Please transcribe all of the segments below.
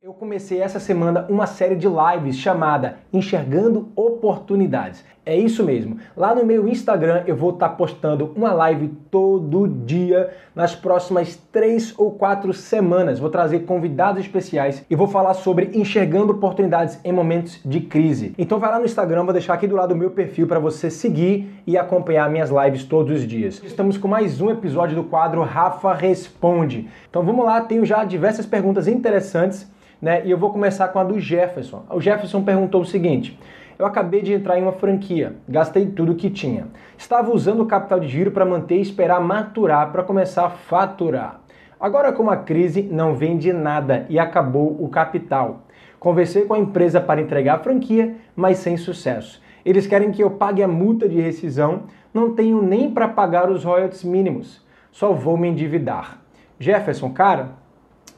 Eu comecei essa semana uma série de lives chamada Enxergando Oportunidades. É isso mesmo. Lá no meu Instagram eu vou estar postando uma live todo dia nas próximas três ou quatro semanas. Vou trazer convidados especiais e vou falar sobre enxergando oportunidades em momentos de crise. Então vai lá no Instagram, vou deixar aqui do lado do meu perfil para você seguir e acompanhar minhas lives todos os dias. Estamos com mais um episódio do quadro Rafa Responde. Então vamos lá, tenho já diversas perguntas interessantes né? E eu vou começar com a do Jefferson. O Jefferson perguntou o seguinte: Eu acabei de entrar em uma franquia, gastei tudo que tinha. Estava usando o capital de giro para manter e esperar maturar para começar a faturar. Agora, com a crise, não vende nada e acabou o capital. Conversei com a empresa para entregar a franquia, mas sem sucesso. Eles querem que eu pague a multa de rescisão, não tenho nem para pagar os royalties mínimos. Só vou me endividar. Jefferson, cara,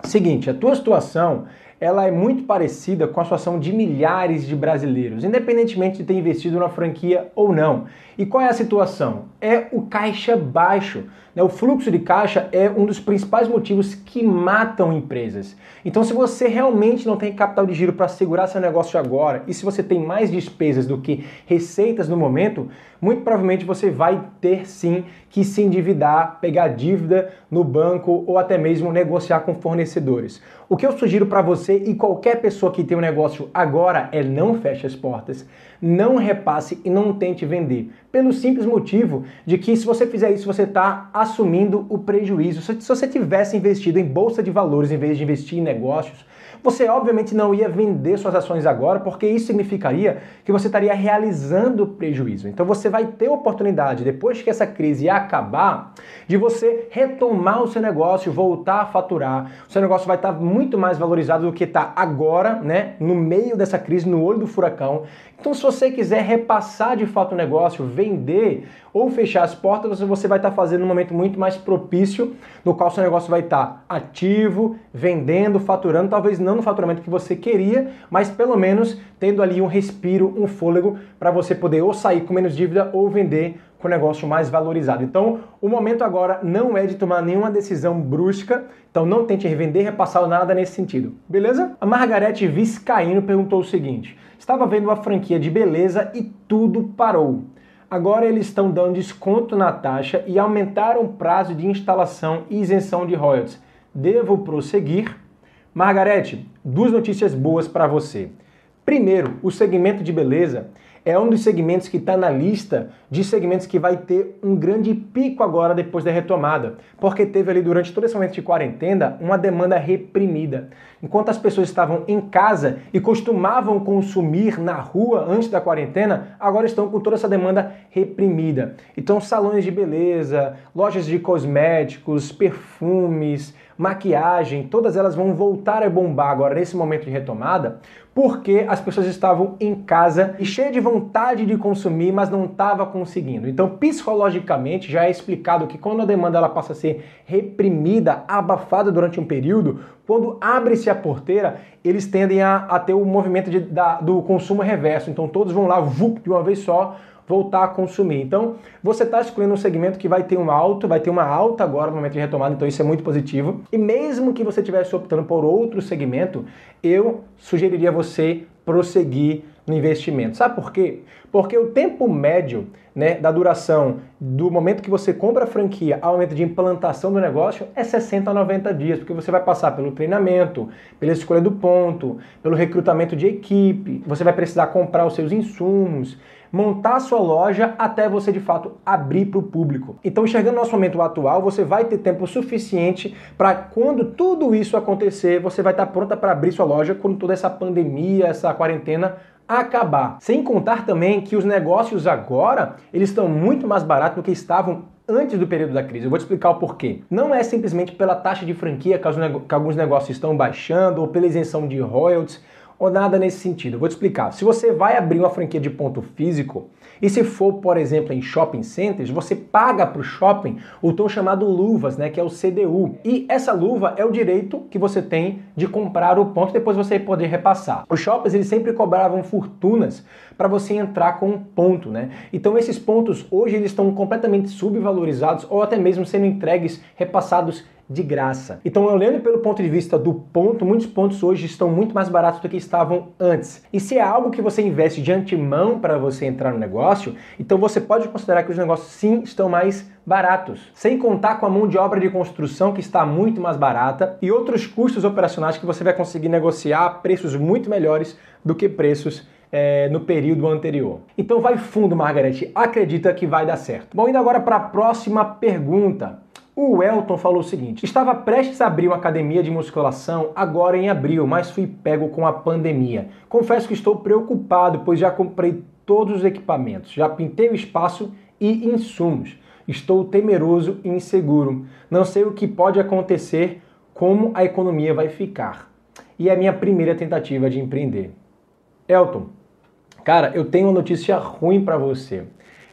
seguinte, a tua situação ela é muito parecida com a situação de milhares de brasileiros, independentemente de ter investido na franquia ou não. E qual é a situação? É o caixa baixo. Né? O fluxo de caixa é um dos principais motivos que matam empresas. Então, se você realmente não tem capital de giro para segurar seu negócio agora, e se você tem mais despesas do que receitas no momento, muito provavelmente você vai ter sim que se endividar, pegar dívida no banco ou até mesmo negociar com fornecedores. O que eu sugiro para você e qualquer pessoa que tem um negócio agora é não feche as portas, não repasse e não tente vender. Pelo simples motivo de que se você fizer isso, você está assumindo o prejuízo. Se você tivesse investido em bolsa de valores em vez de investir em negócios, você obviamente não ia vender suas ações agora, porque isso significaria que você estaria realizando prejuízo. Então você vai ter oportunidade, depois que essa crise acabar, de você retomar o seu negócio, voltar a faturar. O seu negócio vai estar muito mais valorizado do que está agora, né? No meio dessa crise, no olho do furacão. Então, se você quiser repassar de fato o negócio, vender ou fechar as portas, você vai estar fazendo um momento muito mais propício, no qual seu negócio vai estar ativo, vendendo, faturando, talvez não no faturamento que você queria, mas pelo menos tendo ali um respiro, um fôlego para você poder ou sair com menos dívida ou vender com o negócio mais valorizado. Então, o momento agora não é de tomar nenhuma decisão brusca, então não tente revender, repassar nada nesse sentido. Beleza? A Margarete Viscaíno perguntou o seguinte: Estava vendo uma franquia de beleza e tudo parou. Agora eles estão dando desconto na taxa e aumentaram o prazo de instalação e isenção de royalties. Devo prosseguir? Margarete, duas notícias boas para você. Primeiro, o segmento de beleza é um dos segmentos que está na lista de segmentos que vai ter um grande pico agora depois da retomada, porque teve ali durante todo esse momento de quarentena uma demanda reprimida. Enquanto as pessoas estavam em casa e costumavam consumir na rua antes da quarentena, agora estão com toda essa demanda reprimida. Então, salões de beleza, lojas de cosméticos, perfumes, maquiagem, todas elas vão voltar a bombar agora nesse momento de retomada, porque as pessoas estavam em casa e cheias de vontade de consumir, mas não estava conseguindo. Então, psicologicamente, já é explicado que quando a demanda ela passa a ser reprimida, abafada durante um período, quando abre-se a porteira, eles tendem a, a ter o movimento de, da, do consumo reverso. Então, todos vão lá vup, de uma vez só voltar a consumir. Então, você está escolhendo um segmento que vai ter um alto, vai ter uma alta agora no momento de retomada, então isso é muito positivo. E mesmo que você estivesse optando por outro segmento, eu sugeriria você prosseguir no investimento. Sabe por quê? Porque o tempo médio né, da duração do momento que você compra a franquia ao momento de implantação do negócio é 60 a 90 dias, porque você vai passar pelo treinamento, pela escolha do ponto, pelo recrutamento de equipe, você vai precisar comprar os seus insumos, montar sua loja até você de fato abrir para o público. Então, enxergando nosso momento atual, você vai ter tempo suficiente para quando tudo isso acontecer, você vai estar pronta para abrir sua loja quando toda essa pandemia, essa quarentena acabar. Sem contar também que os negócios agora, eles estão muito mais baratos do que estavam antes do período da crise. Eu vou te explicar o porquê. Não é simplesmente pela taxa de franquia que alguns negócios estão baixando ou pela isenção de royalties ou nada nesse sentido. Eu vou te explicar. Se você vai abrir uma franquia de ponto físico, e se for, por exemplo, em shopping centers, você paga para o shopping o tão chamado luvas, né, que é o CDU. E essa luva é o direito que você tem de comprar o ponto e depois você poder repassar. Os shoppings eles sempre cobravam fortunas para você entrar com um ponto, né? Então esses pontos hoje eles estão completamente subvalorizados ou até mesmo sendo entregues, repassados de graça. Então, olhando pelo ponto de vista do ponto, muitos pontos hoje estão muito mais baratos do que estavam antes. E se é algo que você investe de antemão para você entrar no negócio, então você pode considerar que os negócios sim estão mais baratos. Sem contar com a mão de obra de construção que está muito mais barata e outros custos operacionais que você vai conseguir negociar a preços muito melhores do que preços é, no período anterior. Então vai fundo, Margarete. Acredita que vai dar certo. Bom, indo agora para a próxima pergunta. O Elton falou o seguinte: estava prestes a abrir uma academia de musculação agora em abril, mas fui pego com a pandemia. Confesso que estou preocupado, pois já comprei todos os equipamentos, já pintei o espaço e insumos. Estou temeroso e inseguro. Não sei o que pode acontecer, como a economia vai ficar. E é a minha primeira tentativa de empreender. Elton, cara, eu tenho uma notícia ruim para você.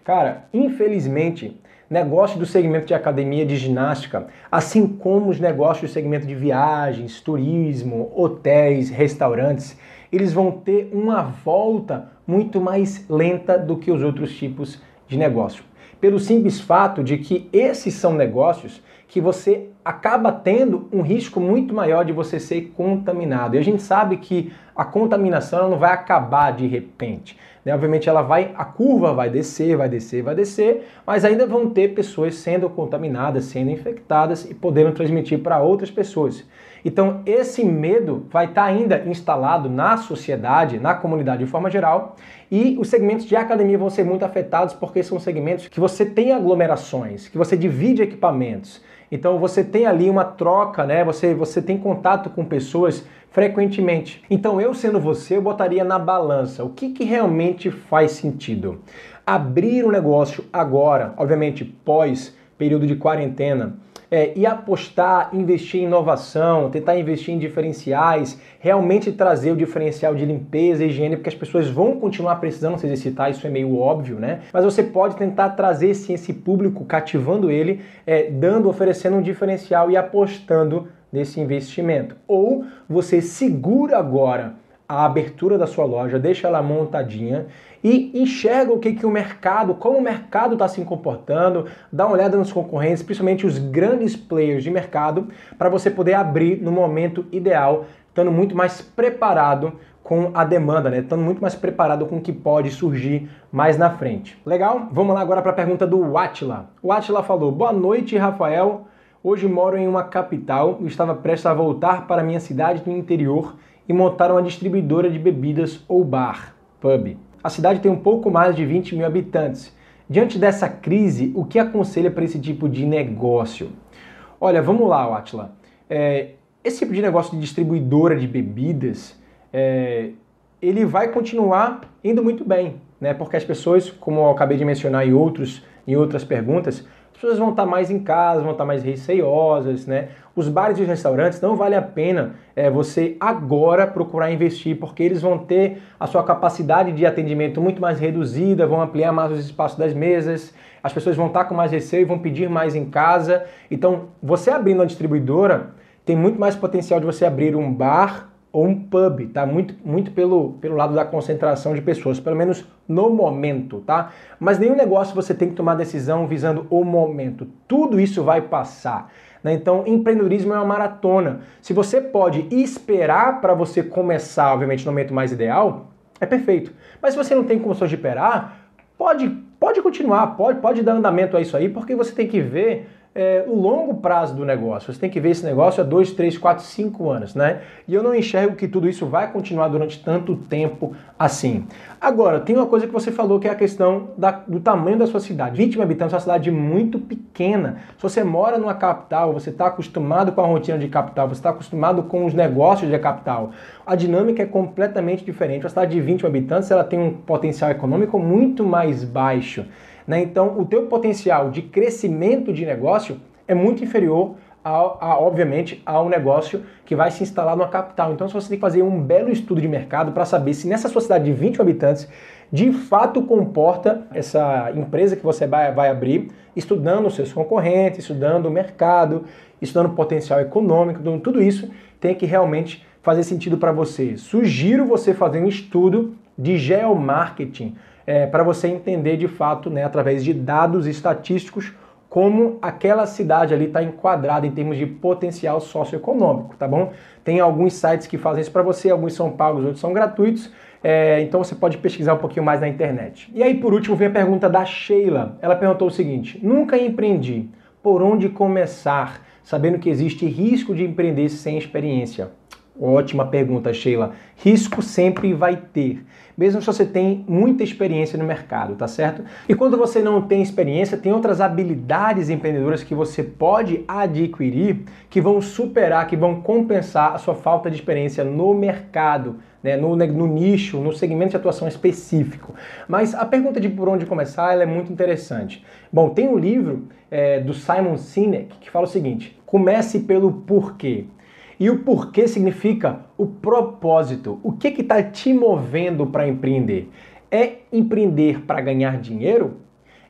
Cara, infelizmente, negócio do segmento de academia de ginástica, assim como os negócios do segmento de viagens, turismo, hotéis, restaurantes, eles vão ter uma volta muito mais lenta do que os outros tipos de negócio. Pelo simples fato de que esses são negócios que você acaba tendo um risco muito maior de você ser contaminado. E a gente sabe que a contaminação não vai acabar de repente. Né? Obviamente ela vai, a curva vai descer, vai descer, vai descer, mas ainda vão ter pessoas sendo contaminadas, sendo infectadas e podendo transmitir para outras pessoas. Então esse medo vai estar tá ainda instalado na sociedade, na comunidade de forma geral, e os segmentos de academia vão ser muito afetados porque são segmentos que você tem aglomerações, que você divide equipamentos. Então você tem ali uma troca, né? Você, você tem contato com pessoas frequentemente. Então eu sendo você, eu botaria na balança o que, que realmente faz sentido. Abrir um negócio agora, obviamente pós período de quarentena, é, e apostar, investir em inovação, tentar investir em diferenciais, realmente trazer o diferencial de limpeza e higiene, porque as pessoas vão continuar precisando se exercitar, isso é meio óbvio, né? Mas você pode tentar trazer sim esse público, cativando ele, é, dando, oferecendo um diferencial e apostando nesse investimento. Ou você segura agora a abertura da sua loja, deixa ela montadinha e enxerga o que, que o mercado, como o mercado está se comportando, dá uma olhada nos concorrentes, principalmente os grandes players de mercado, para você poder abrir no momento ideal, estando muito mais preparado com a demanda, né? Estando muito mais preparado com o que pode surgir mais na frente. Legal? Vamos lá agora para a pergunta do Atila. O Atila falou: Boa noite, Rafael. Hoje moro em uma capital e estava prestes a voltar para minha cidade do interior e montar uma distribuidora de bebidas ou bar, pub. A cidade tem um pouco mais de 20 mil habitantes. Diante dessa crise, o que aconselha para esse tipo de negócio? Olha, vamos lá, Atila. É, esse tipo de negócio de distribuidora de bebidas, é, ele vai continuar indo muito bem, né? Porque as pessoas, como eu acabei de mencionar em, outros, em outras perguntas, as pessoas vão estar mais em casa, vão estar mais receiosas, né? Os bares e os restaurantes não vale a pena é, você agora procurar investir, porque eles vão ter a sua capacidade de atendimento muito mais reduzida, vão ampliar mais os espaços das mesas, as pessoas vão estar com mais receio, vão pedir mais em casa. Então, você abrindo uma distribuidora, tem muito mais potencial de você abrir um bar ou um pub, tá? Muito, muito pelo, pelo lado da concentração de pessoas, pelo menos no momento, tá? Mas nenhum negócio você tem que tomar decisão visando o momento. Tudo isso vai passar. Né? Então, empreendedorismo é uma maratona. Se você pode esperar para você começar, obviamente, no momento mais ideal, é perfeito. Mas se você não tem condições de esperar, pode, pode continuar, pode, pode dar andamento a isso aí, porque você tem que ver é, o longo prazo do negócio. Você tem que ver esse negócio há 2, 3, 4, 5 anos, né? E eu não enxergo que tudo isso vai continuar durante tanto tempo assim. Agora, tem uma coisa que você falou que é a questão da, do tamanho da sua cidade. 20 mil habitantes é uma cidade muito pequena. Se você mora numa capital, você está acostumado com a rotina de capital, você está acostumado com os negócios de capital, a dinâmica é completamente diferente. Uma cidade de 20 mil habitantes ela tem um potencial econômico muito mais baixo. Né? Então, o teu potencial de crescimento de negócio é muito inferior a, a, obviamente, a um negócio que vai se instalar numa capital. Então, você tem que fazer um belo estudo de mercado para saber se nessa sua cidade de 20 habitantes de fato comporta essa empresa que você vai, vai abrir, estudando os seus concorrentes, estudando o mercado, estudando o potencial econômico, então, tudo isso tem que realmente fazer sentido para você. Sugiro você fazer um estudo de geomarketing é, para você entender de fato, né, através de dados estatísticos, como aquela cidade ali está enquadrada em termos de potencial socioeconômico, tá bom? Tem alguns sites que fazem isso para você, alguns são pagos, outros são gratuitos, é, então você pode pesquisar um pouquinho mais na internet. E aí, por último, vem a pergunta da Sheila. Ela perguntou o seguinte: Nunca empreendi. Por onde começar, sabendo que existe risco de empreender sem experiência? Ótima pergunta, Sheila. Risco sempre vai ter, mesmo se você tem muita experiência no mercado, tá certo? E quando você não tem experiência, tem outras habilidades empreendedoras que você pode adquirir que vão superar, que vão compensar a sua falta de experiência no mercado, né? no, no nicho, no segmento de atuação específico. Mas a pergunta de por onde começar é muito interessante. Bom, tem um livro é, do Simon Sinek que fala o seguinte: comece pelo porquê. E o porquê significa o propósito. O que está te movendo para empreender? É empreender para ganhar dinheiro?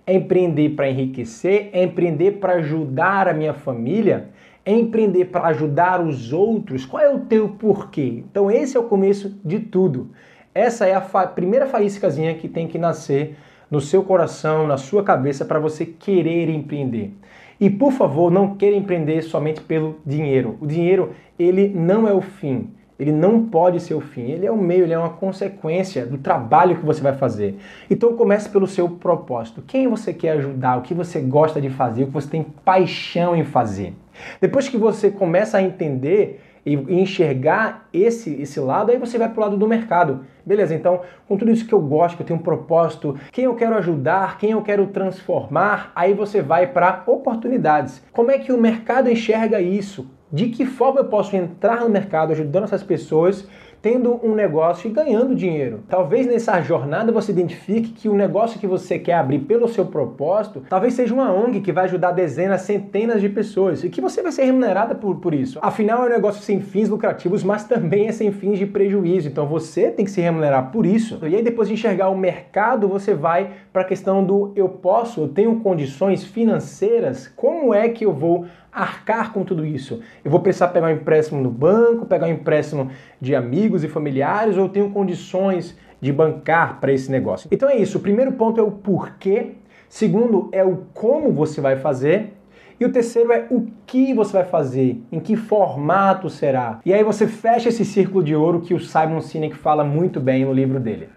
É empreender para enriquecer? É empreender para ajudar a minha família? É empreender para ajudar os outros? Qual é o teu porquê? Então esse é o começo de tudo. Essa é a fa primeira faíscazinha que tem que nascer no seu coração, na sua cabeça para você querer empreender. E por favor, não queira empreender somente pelo dinheiro. O dinheiro, ele não é o fim. Ele não pode ser o fim, ele é o meio, ele é uma consequência do trabalho que você vai fazer. Então comece pelo seu propósito. Quem você quer ajudar, o que você gosta de fazer, o que você tem paixão em fazer. Depois que você começa a entender e enxergar esse, esse lado, aí você vai para o lado do mercado. Beleza, então, com tudo isso que eu gosto, que eu tenho um propósito, quem eu quero ajudar, quem eu quero transformar, aí você vai para oportunidades. Como é que o mercado enxerga isso? De que forma eu posso entrar no mercado ajudando essas pessoas tendo um negócio e ganhando dinheiro. Talvez nessa jornada você identifique que o negócio que você quer abrir pelo seu propósito, talvez seja uma ONG que vai ajudar dezenas, centenas de pessoas e que você vai ser remunerada por, por isso. Afinal, é um negócio sem fins lucrativos, mas também é sem fins de prejuízo. Então você tem que se remunerar por isso. E aí, depois de enxergar o mercado, você vai para a questão do eu posso, eu tenho condições financeiras, como é que eu vou arcar com tudo isso? Eu vou precisar pegar um empréstimo no banco, pegar um empréstimo de amigos e familiares, ou eu tenho condições de bancar para esse negócio? Então é isso. O primeiro ponto é o porquê. Segundo é o como você vai fazer. E o terceiro é o que você vai fazer, em que formato será. E aí você fecha esse círculo de ouro que o Simon Sinek fala muito bem no livro dele.